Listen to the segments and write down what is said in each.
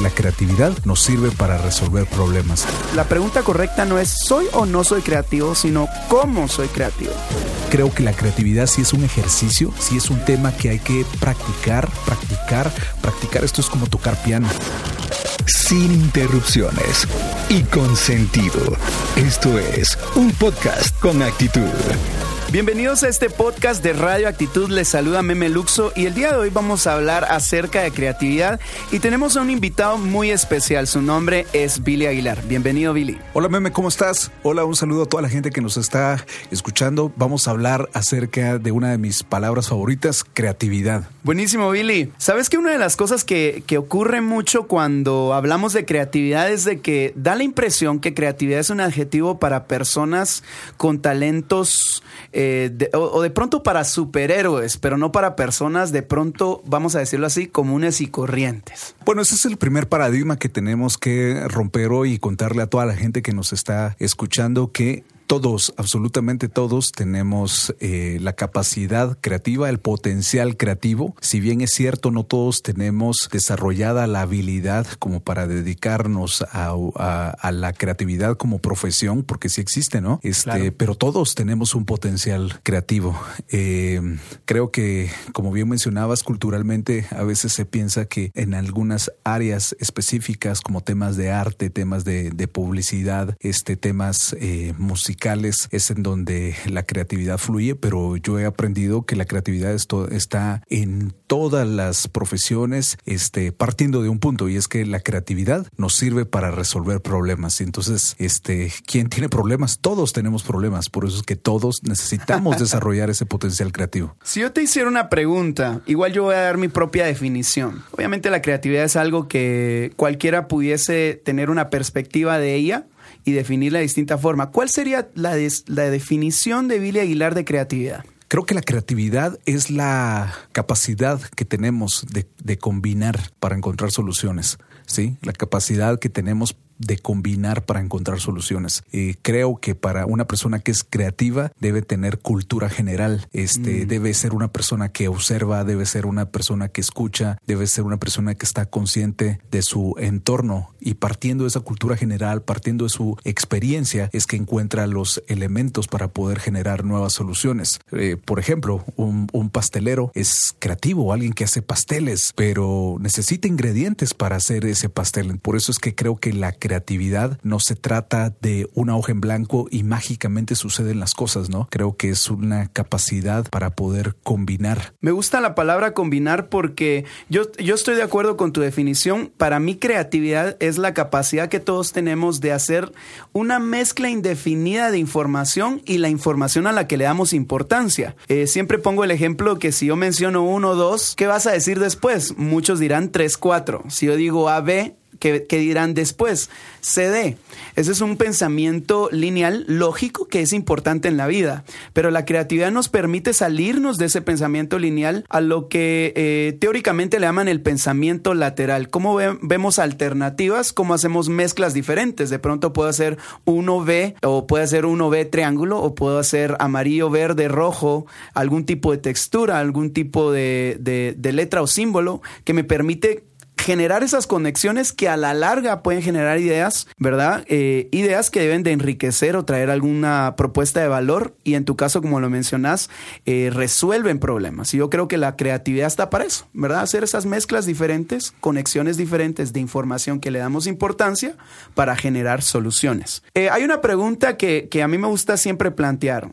La creatividad nos sirve para resolver problemas. La pregunta correcta no es soy o no soy creativo, sino cómo soy creativo. Creo que la creatividad sí es un ejercicio, sí es un tema que hay que practicar, practicar, practicar. Esto es como tocar piano. Sin interrupciones y con sentido. Esto es un podcast con actitud. Bienvenidos a este podcast de Radio Actitud. Les saluda Meme Luxo y el día de hoy vamos a hablar acerca de creatividad y tenemos a un invitado muy especial. Su nombre es Billy Aguilar. Bienvenido, Billy. Hola, Meme, ¿cómo estás? Hola, un saludo a toda la gente que nos está escuchando. Vamos a hablar acerca de una de mis palabras favoritas, creatividad. Buenísimo, Billy. ¿Sabes que una de las cosas que, que ocurre mucho cuando hablamos de creatividad es de que da la impresión que creatividad es un adjetivo para personas con talentos eh, o, de pronto para superhéroes, pero no para personas de pronto, vamos a decirlo así, comunes y corrientes. Bueno, ese es el primer paradigma que tenemos que romper hoy y contarle a toda la gente que nos está escuchando que todos, absolutamente todos, tenemos eh, la capacidad creativa, el potencial creativo. Si bien es cierto, no todos tenemos desarrollada la habilidad como para dedicarnos a, la creatividad como profesión, porque sí existe, ¿no? Este, Pero todos tenemos un potencial creativo. Eh, creo que, como bien mencionabas, culturalmente a veces se piensa que en algunas áreas específicas, como temas de arte, temas de, publicidad, este, temas eh, musicales, es en donde la creatividad fluye, pero yo he aprendido que la creatividad está en todas las profesiones, este, partiendo de un punto, y es que la creatividad nos sirve para resolver problemas. Entonces, este, ¿quién tiene problemas? Todos tenemos problemas, por eso es que todos necesitamos desarrollar ese potencial creativo. Si yo te hiciera una pregunta, igual yo voy a dar mi propia definición. Obviamente la creatividad es algo que cualquiera pudiese tener una perspectiva de ella, y definirla de distinta forma. ¿Cuál sería la, la definición de Billy Aguilar de creatividad? Creo que la creatividad es la capacidad que tenemos de, de, combinar para encontrar soluciones, ¿sí? La capacidad que tenemos de combinar para encontrar soluciones. y creo que para una persona que es creativa debe tener cultura general, este, mm. debe ser una persona que observa, debe ser una persona que escucha, debe ser una persona que está consciente de su entorno y partiendo de esa cultura general, partiendo de su experiencia, es que encuentra los elementos para poder generar nuevas soluciones. Eh, por ejemplo, un, un pastelero es creativo, alguien que hace pasteles, pero necesita ingredientes para hacer ese pastel. Por eso es que creo que la creatividad no se trata de una hoja en blanco y mágicamente suceden las cosas, ¿no? Creo que es una capacidad para poder combinar. Me gusta la palabra combinar porque yo, yo estoy de acuerdo con tu definición. Para mí creatividad es la capacidad que todos tenemos de hacer una mezcla indefinida de información y la información a la que le damos importancia. Eh, siempre pongo el ejemplo que si yo menciono uno o dos, ¿qué vas a decir después? Muchos dirán tres, cuatro. Si yo digo A, B, ¿Qué, dirán después? CD. Ese es un pensamiento lineal lógico que es importante en la vida, pero la creatividad nos permite salirnos de ese pensamiento lineal a lo que eh, teóricamente le llaman el pensamiento lateral. ¿Cómo vemos alternativas? ¿Cómo hacemos mezclas diferentes? De pronto puedo hacer 1B o puede hacer 1B triángulo o puedo hacer amarillo, verde, rojo, algún tipo de textura, algún tipo de letra o símbolo que me permite generar esas conexiones que a la larga pueden generar ideas, ¿verdad? Eh, ideas que deben de enriquecer o traer alguna propuesta de valor y en tu caso, como lo mencionas, eh, resuelven problemas. Y yo creo que la creatividad está para eso, ¿verdad? Hacer esas mezclas diferentes, conexiones diferentes de información que le damos importancia para generar soluciones. Eh, hay una pregunta que, que a mí me gusta siempre plantear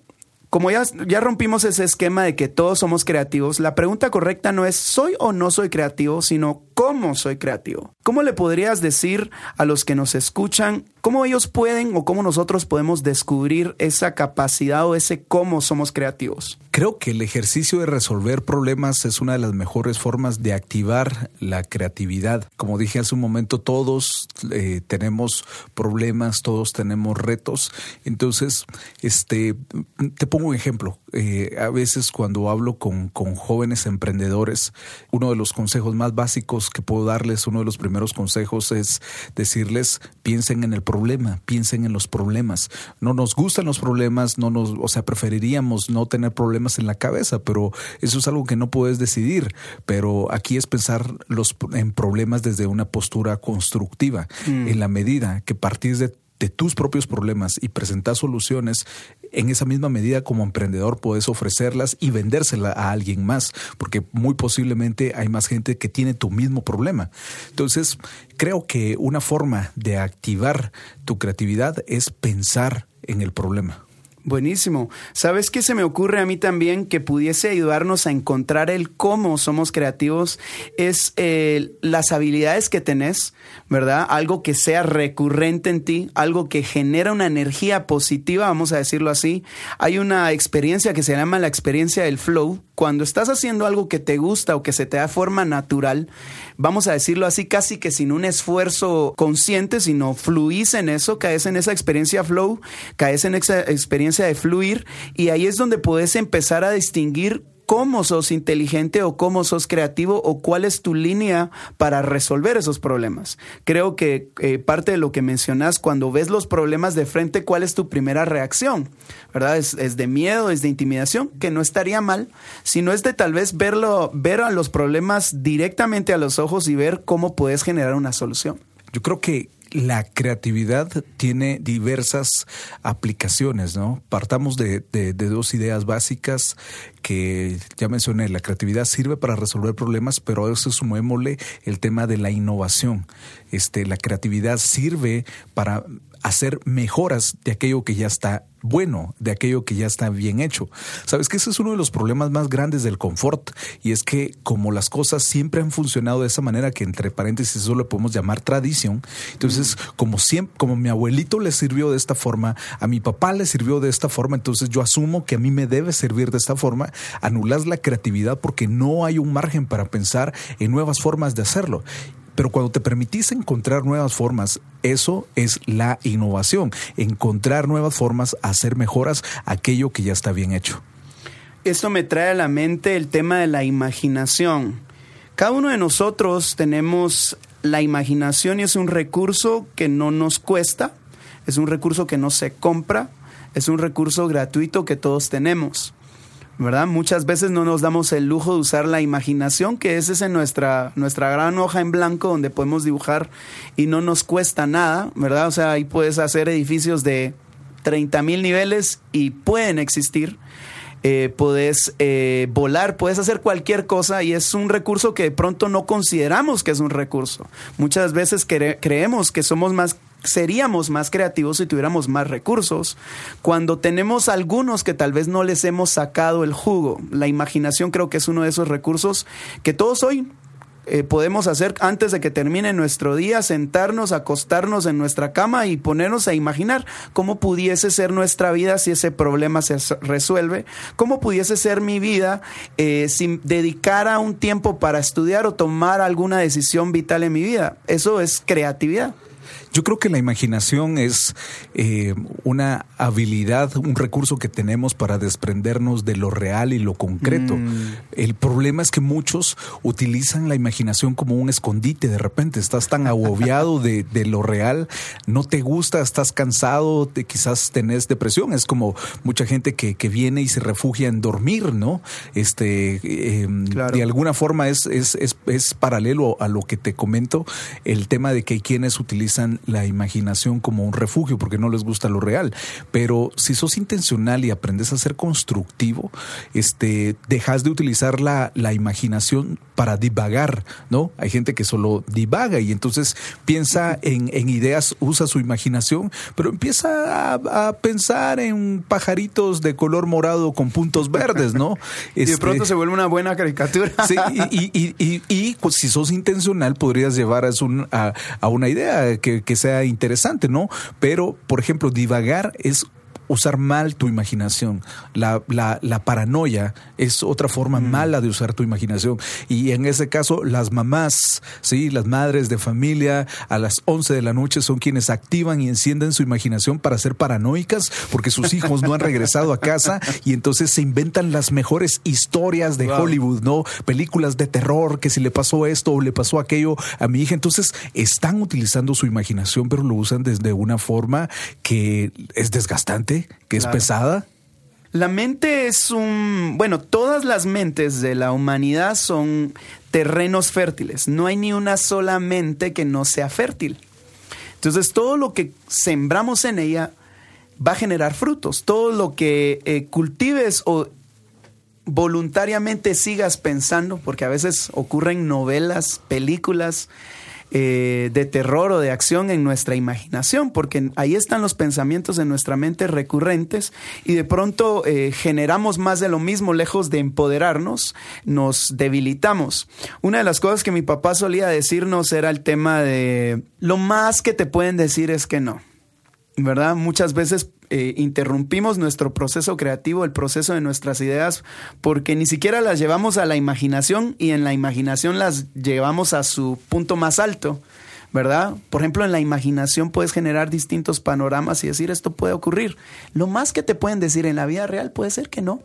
como ya, ya rompimos ese esquema de que todos somos creativos, la pregunta correcta no es soy o no soy creativo, sino cómo soy creativo. ¿Cómo le podrías decir a los que nos escuchan ¿Cómo ellos pueden o cómo nosotros podemos descubrir esa capacidad o ese cómo somos creativos? Creo que el ejercicio de resolver problemas es una de las mejores formas de activar la creatividad. Como dije hace un momento, todos eh, tenemos problemas, todos tenemos retos. Entonces, este, te pongo un ejemplo. Eh, a veces cuando hablo con, con jóvenes emprendedores, uno de los consejos más básicos que puedo darles, uno de los primeros consejos es decirles, piensen en el problema, piensen en los problemas. No nos gustan los problemas, no nos, o sea, preferiríamos no tener problemas en la cabeza, pero eso es algo que no puedes decidir. Pero aquí es pensar los, en problemas desde una postura constructiva, mm. en la medida que partís de de tus propios problemas y presentar soluciones, en esa misma medida como emprendedor puedes ofrecerlas y vendérsela a alguien más, porque muy posiblemente hay más gente que tiene tu mismo problema. Entonces, creo que una forma de activar tu creatividad es pensar en el problema. Buenísimo. ¿Sabes qué se me ocurre a mí también que pudiese ayudarnos a encontrar el cómo somos creativos? Es eh, las habilidades que tenés, ¿verdad? Algo que sea recurrente en ti, algo que genera una energía positiva, vamos a decirlo así. Hay una experiencia que se llama la experiencia del flow. Cuando estás haciendo algo que te gusta o que se te da forma natural, vamos a decirlo así, casi que sin un esfuerzo consciente, sino fluís en eso, caes en esa experiencia flow, caes en esa experiencia de fluir y ahí es donde puedes empezar a distinguir cómo sos inteligente o cómo sos creativo o cuál es tu línea para resolver esos problemas. Creo que eh, parte de lo que mencionas, cuando ves los problemas de frente, ¿cuál es tu primera reacción? ¿Verdad? Es, es, de miedo, es de intimidación, que no estaría mal, sino es de tal vez verlo, ver a los problemas directamente a los ojos y ver cómo puedes generar una solución. Yo creo que la creatividad tiene diversas aplicaciones, ¿no? Partamos de, dos ideas básicas que ya mencioné. La creatividad sirve para resolver problemas, pero a eso sumémosle el tema de la innovación. Este, la creatividad sirve para hacer mejoras de aquello que ya está bueno, de aquello que ya está bien hecho. Sabes que ese es uno de los problemas más grandes del confort y es que como las cosas siempre han funcionado de esa manera que entre paréntesis eso lo podemos llamar tradición, entonces como siempre, como mi abuelito le sirvió de esta forma, a mi papá le sirvió de esta forma, entonces yo asumo que a mí me debe servir de esta forma, anulas la creatividad porque no hay un margen para pensar en nuevas formas de hacerlo. Pero cuando te permitís encontrar nuevas formas, eso es la innovación, encontrar nuevas formas, hacer mejoras aquello que ya está bien hecho. Esto me trae a la mente el tema de la imaginación. Cada uno de nosotros tenemos la imaginación y es un recurso que no nos cuesta, es un recurso que no se compra, es un recurso gratuito que todos tenemos. ¿Verdad? Muchas veces no nos damos el lujo de usar la imaginación, que es esa nuestra, nuestra gran hoja en blanco donde podemos dibujar y no nos cuesta nada, ¿verdad? O sea, ahí puedes hacer edificios de 30 mil niveles y pueden existir. Eh, puedes eh, volar, puedes hacer cualquier cosa y es un recurso que de pronto no consideramos que es un recurso. Muchas veces creemos que somos más seríamos más creativos si tuviéramos más recursos. Cuando tenemos algunos que tal vez no les hemos sacado el jugo, la imaginación creo que es uno de esos recursos que todos hoy eh, podemos hacer antes de que termine nuestro día, sentarnos, acostarnos en nuestra cama y ponernos a imaginar cómo pudiese ser nuestra vida si ese problema se resuelve, cómo pudiese ser mi vida eh, si dedicara un tiempo para estudiar o tomar alguna decisión vital en mi vida. Eso es creatividad. Yo creo que la imaginación es eh, una habilidad, un recurso que tenemos para desprendernos de lo real y lo concreto. Mm. El problema es que muchos utilizan la imaginación como un escondite. De repente estás tan agobiado de, lo real, no te gusta, estás cansado, de, quizás tenés depresión. Es como mucha gente que, viene y se refugia en dormir, ¿no? Este, em, De alguna forma es, es, es, es paralelo a lo que te comento, el tema de que hay quienes utilizan la imaginación como un refugio porque no les gusta lo real. Pero si sos intencional y aprendes a ser constructivo, este, dejas de utilizar la, la imaginación para divagar, ¿no? Hay gente que solo divaga y entonces piensa en, en ideas, usa su imaginación, pero empieza a, pensar en pajaritos de color morado con puntos verdes, ¿no? y de este, pronto se vuelve una buena caricatura. sí, y, y, y, y, pues, si sos intencional podrías llevar a, a, una idea que, que sea interesante, ¿no? Pero, por ejemplo, divagar es usar mal tu imaginación. La, la, la paranoia es otra forma Mm. mala de usar tu imaginación. Y en ese caso, las mamás, ¿sí? las madres de familia, a las 11 de la noche son quienes activan y encienden su imaginación para ser paranoicas porque sus hijos no han regresado a casa y entonces se inventan las mejores historias de Wow. Hollywood, ¿no? Películas de terror, que si le pasó esto o le pasó aquello a mi hija. Entonces están utilizando su imaginación, pero lo usan desde una forma que es desgastante, que es pesada. La mente es un... Bueno, todas las mentes de la humanidad son terrenos fértiles. No hay ni una sola mente que no sea fértil. Entonces, todo lo que sembramos en ella va a generar frutos. Todo lo que eh, cultives o voluntariamente sigas pensando, porque a veces ocurren novelas, películas eh, de terror o de acción en nuestra imaginación, porque ahí están los pensamientos en nuestra mente recurrentes y de pronto eh, generamos más de lo mismo, lejos de empoderarnos, nos debilitamos. Una de las cosas que mi papá solía decirnos era el tema de lo más que te pueden decir es que no. ¿verdad? Muchas veces eh, interrumpimos nuestro proceso creativo, el proceso de nuestras ideas, porque ni siquiera las llevamos a la imaginación y en la imaginación las llevamos a su punto más alto, ¿verdad? Por ejemplo, en la imaginación puedes generar distintos panoramas y decir esto puede ocurrir. Lo más que te pueden decir en la vida real puede ser que no.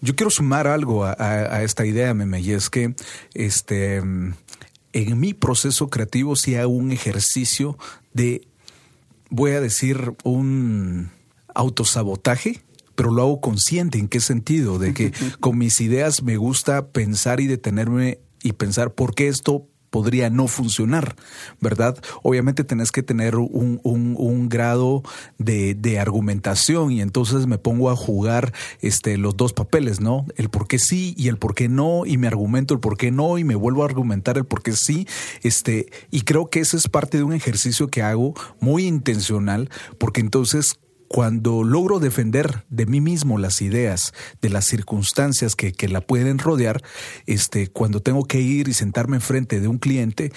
Yo quiero sumar algo a, esta idea, Meme, y es que este, en mi proceso creativo sí hago un ejercicio de, voy a decir, un autosabotaje, pero lo hago consciente. ¿En qué sentido? De que con mis ideas me gusta pensar y detenerme y pensar por qué esto podría no funcionar, ¿verdad? Obviamente tenés que tener un, un- un grado de, de argumentación y entonces me pongo a jugar este, los dos papeles, ¿no? El por qué sí y el por qué no y me argumento el por qué no y me vuelvo a argumentar el por qué sí, este, y creo que eso es parte de un ejercicio que hago muy intencional porque entonces cuando logro defender de mí mismo las ideas, de las circunstancias que, que la pueden rodear, este, cuando tengo que ir y sentarme enfrente de un cliente,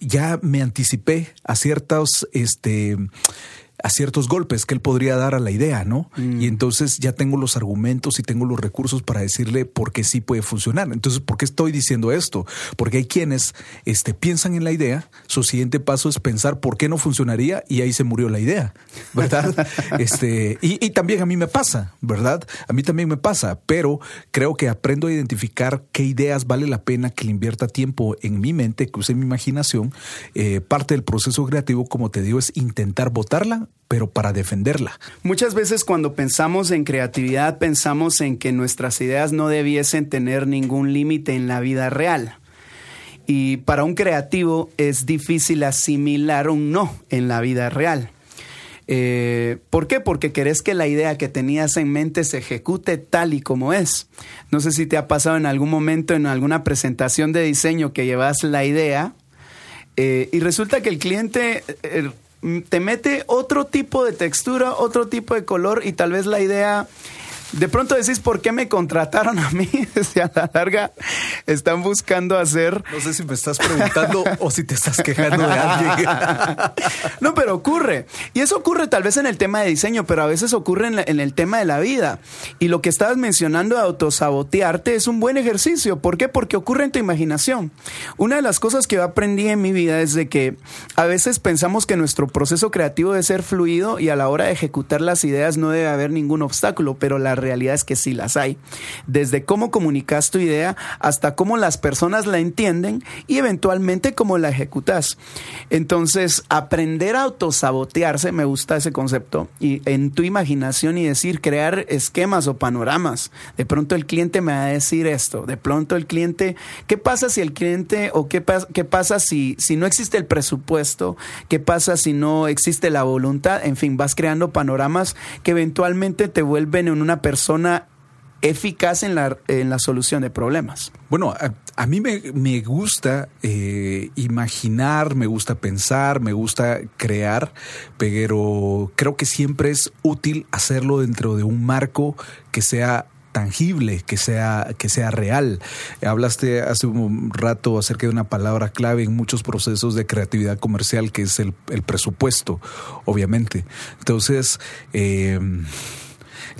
ya me anticipé a ciertos, este, a ciertos golpes que él podría dar a la idea, ¿no? Y entonces ya tengo los argumentos y tengo los recursos para decirle por qué sí puede funcionar. Entonces, ¿por qué estoy diciendo esto? Porque hay quienes este, piensan en la idea, su siguiente paso es pensar por qué no funcionaría y ahí se murió la idea, ¿verdad? este, y, y también a mí me pasa, ¿verdad? A mí también me pasa, pero creo que aprendo a identificar qué ideas vale la pena que le invierta tiempo en mi mente, que use mi imaginación. Eh, parte del proceso creativo, como te digo, es intentar votarla, pero para defenderla. Muchas veces cuando pensamos en creatividad pensamos en que nuestras ideas no debiesen tener ningún límite en la vida real. Y para un creativo es difícil asimilar un no en la vida real. Eh, ¿Por qué? Porque querés que la idea que tenías en mente se ejecute tal y como es. No sé si te ha pasado en algún momento en alguna presentación de diseño que llevas la idea eh, y resulta que el cliente eh, te mete otro tipo de textura, otro tipo de color y tal vez la idea... De pronto decís, ¿por qué me contrataron a mí? Si a la larga están buscando hacer... No sé si me estás preguntando o si te estás quejando de alguien. no, pero ocurre. Y eso ocurre tal vez en el tema de diseño, pero a veces ocurre en, la- en el tema de la vida. Y lo que estabas mencionando de autosabotearte es un buen ejercicio. ¿Por qué? Porque ocurre en tu imaginación. Una de las cosas que yo aprendí en mi vida es de que a veces pensamos que nuestro proceso creativo debe ser fluido y a la hora de ejecutar las ideas no debe haber ningún obstáculo, pero la realidad es que sí las hay. Desde cómo comunicas tu idea hasta cómo las personas la entienden y eventualmente cómo la ejecutas. Entonces, aprender a autosabotearse, me gusta ese concepto, y en tu imaginación y decir, crear esquemas o panoramas. De pronto el cliente me va a decir esto, de pronto el cliente, ¿qué pasa si el cliente o qué, qué pasa si, si no existe el presupuesto? ¿Qué pasa si no existe la voluntad? En fin, vas creando panoramas que eventualmente te vuelven en una persona eficaz en la, en la solución de problemas. Bueno, a, a mí me, me gusta eh, imaginar, me gusta pensar, me gusta crear, pero creo que siempre es útil hacerlo dentro de un marco que sea tangible, que sea, que sea real. Hablaste hace un rato acerca de una palabra clave en muchos procesos de creatividad comercial, que es el, el presupuesto, obviamente. Entonces, eh,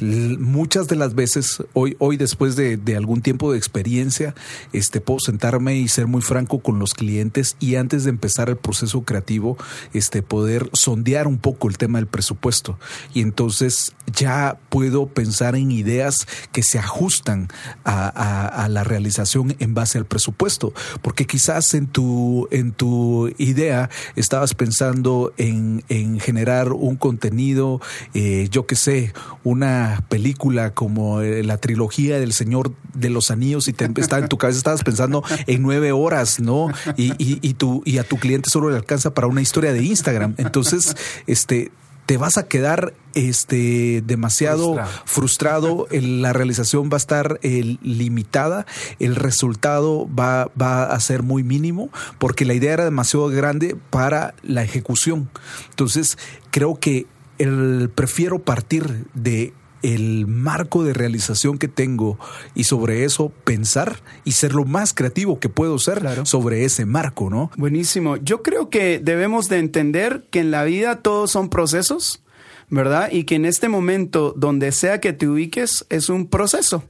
muchas de las veces, hoy, hoy después de, algún tiempo de experiencia, este, puedo sentarme y ser muy franco con los clientes y antes de empezar el proceso creativo, este, poder sondear un poco el tema del presupuesto. Y entonces ya puedo pensar en ideas que se ajustan a, la realización en base al presupuesto. Porque quizás en tu, en tu idea estabas pensando en, generar un contenido, eh, yo qué sé, una película como eh, la trilogía del Señor de los Anillos y te estaba en tu cabeza estabas pensando en nueve horas, ¿no? Y, y, y a tu cliente solo le alcanza para una historia de Instagram. Entonces, este, te vas a quedar este demasiado frustrado, la realización va a estar limitada, el resultado va, va, a ser muy mínimo porque la idea era demasiado grande para la ejecución. Entonces, creo que el, prefiero partir de el marco de realización que tengo y sobre eso pensar y ser lo más creativo que puedo ser sobre ese marco, ¿no? Buenísimo. Yo creo que debemos de entender que en la vida todos son procesos, ¿verdad? Y que en este momento, donde sea que te ubiques, es un proceso.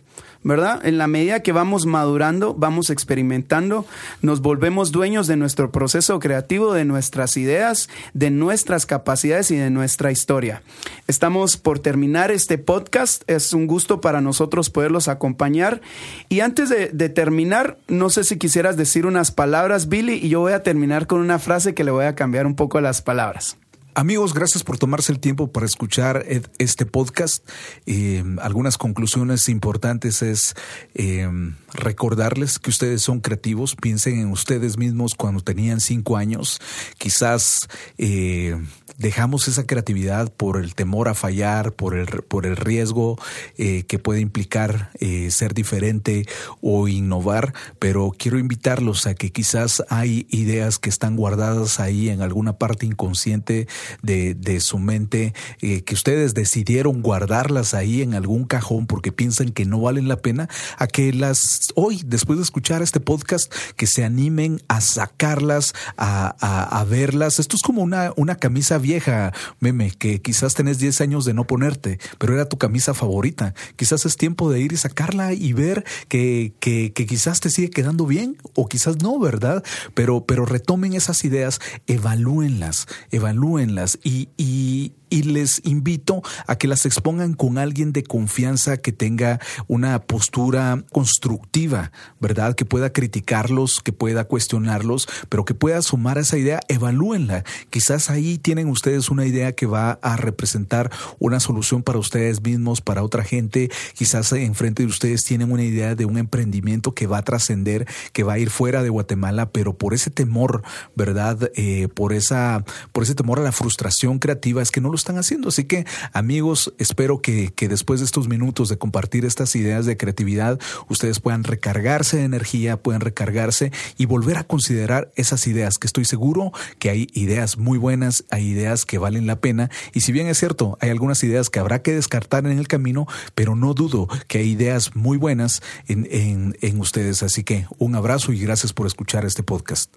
¿Verdad? En la medida que vamos madurando, vamos experimentando, nos volvemos dueños de nuestro proceso creativo, de nuestras ideas, de nuestras capacidades y de nuestra historia. Estamos por terminar este podcast. Es un gusto para nosotros poderlos acompañar. Y antes de, terminar, no sé si quisieras decir unas palabras, Billy, y yo voy a terminar con una frase que le voy a cambiar un poco las palabras. Amigos, gracias por tomarse el tiempo para escuchar este podcast. Eh, algunas conclusiones importantes es eh, recordarles que ustedes son creativos, piensen en ustedes mismos cuando tenían cinco años, quizás eh, dejamos esa creatividad por el temor a fallar, por el, por el riesgo eh, que puede implicar ser diferente o innovar, pero quiero invitarlos a que quizás hay ideas que están guardadas ahí en alguna parte inconsciente de, de su mente, eh, que ustedes decidieron guardarlas ahí en algún cajón porque piensan que no valen la pena, a que las hoy, después de escuchar este podcast, que se animen a sacarlas, a, a, verlas. Esto es como una, una camisa vieja, meme, que quizás tenés 10 años de no ponerte, pero era tu camisa favorita. Quizás es tiempo de ir y sacarla y ver que, que, que quizás te sigue quedando bien o quizás no, ¿verdad? Pero, pero retomen esas ideas, evalúenlas, evalúenlas y, y, y les invito a que las expongan con alguien de confianza que tenga una postura constructiva, ¿verdad? Que pueda criticarlos, que pueda cuestionarlos, pero que pueda sumar a esa idea, evalúenla. Quizás ahí tienen ustedes una idea que va a representar una solución para ustedes mismos, para otra gente. Quizás enfrente de ustedes tienen una idea de un emprendimiento que va a trascender, que va a ir fuera de Guatemala, pero por ese temor, ¿verdad? Eh, por esa, por ese temor a la frustración creativa es que no lo están haciendo. Así que, amigos, espero que, que después de estos minutos de compartir estas ideas de creatividad, ustedes puedan recargarse de energía, puedan recargarse y volver a considerar esas ideas, que estoy seguro que hay ideas muy buenas, hay ideas que valen la pena. Y si bien es cierto, hay algunas ideas que habrá que descartar en el camino, pero no dudo que hay ideas muy buenas en, en, en ustedes. Así que un abrazo y gracias por escuchar este podcast.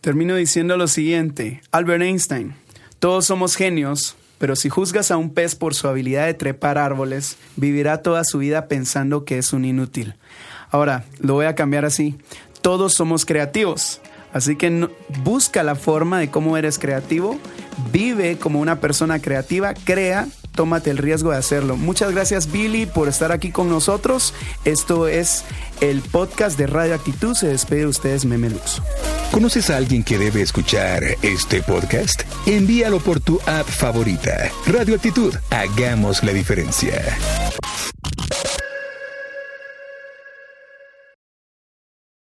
Termino diciendo lo siguiente, Albert Einstein, todos somos genios, pero si juzgas a un pez por su habilidad de trepar árboles, vivirá toda su vida pensando que es un inútil. Ahora, lo voy a cambiar así. Todos somos creativos. Así que busca la forma de cómo eres creativo, vive como una persona creativa, crea, tómate el riesgo de hacerlo. Muchas gracias Billy por estar aquí con nosotros. Esto es el podcast de Radio Actitud. Se despide de ustedes Memelux. ¿Conoces a alguien que debe escuchar este podcast? Envíalo por tu app favorita. Radio Actitud, hagamos la diferencia.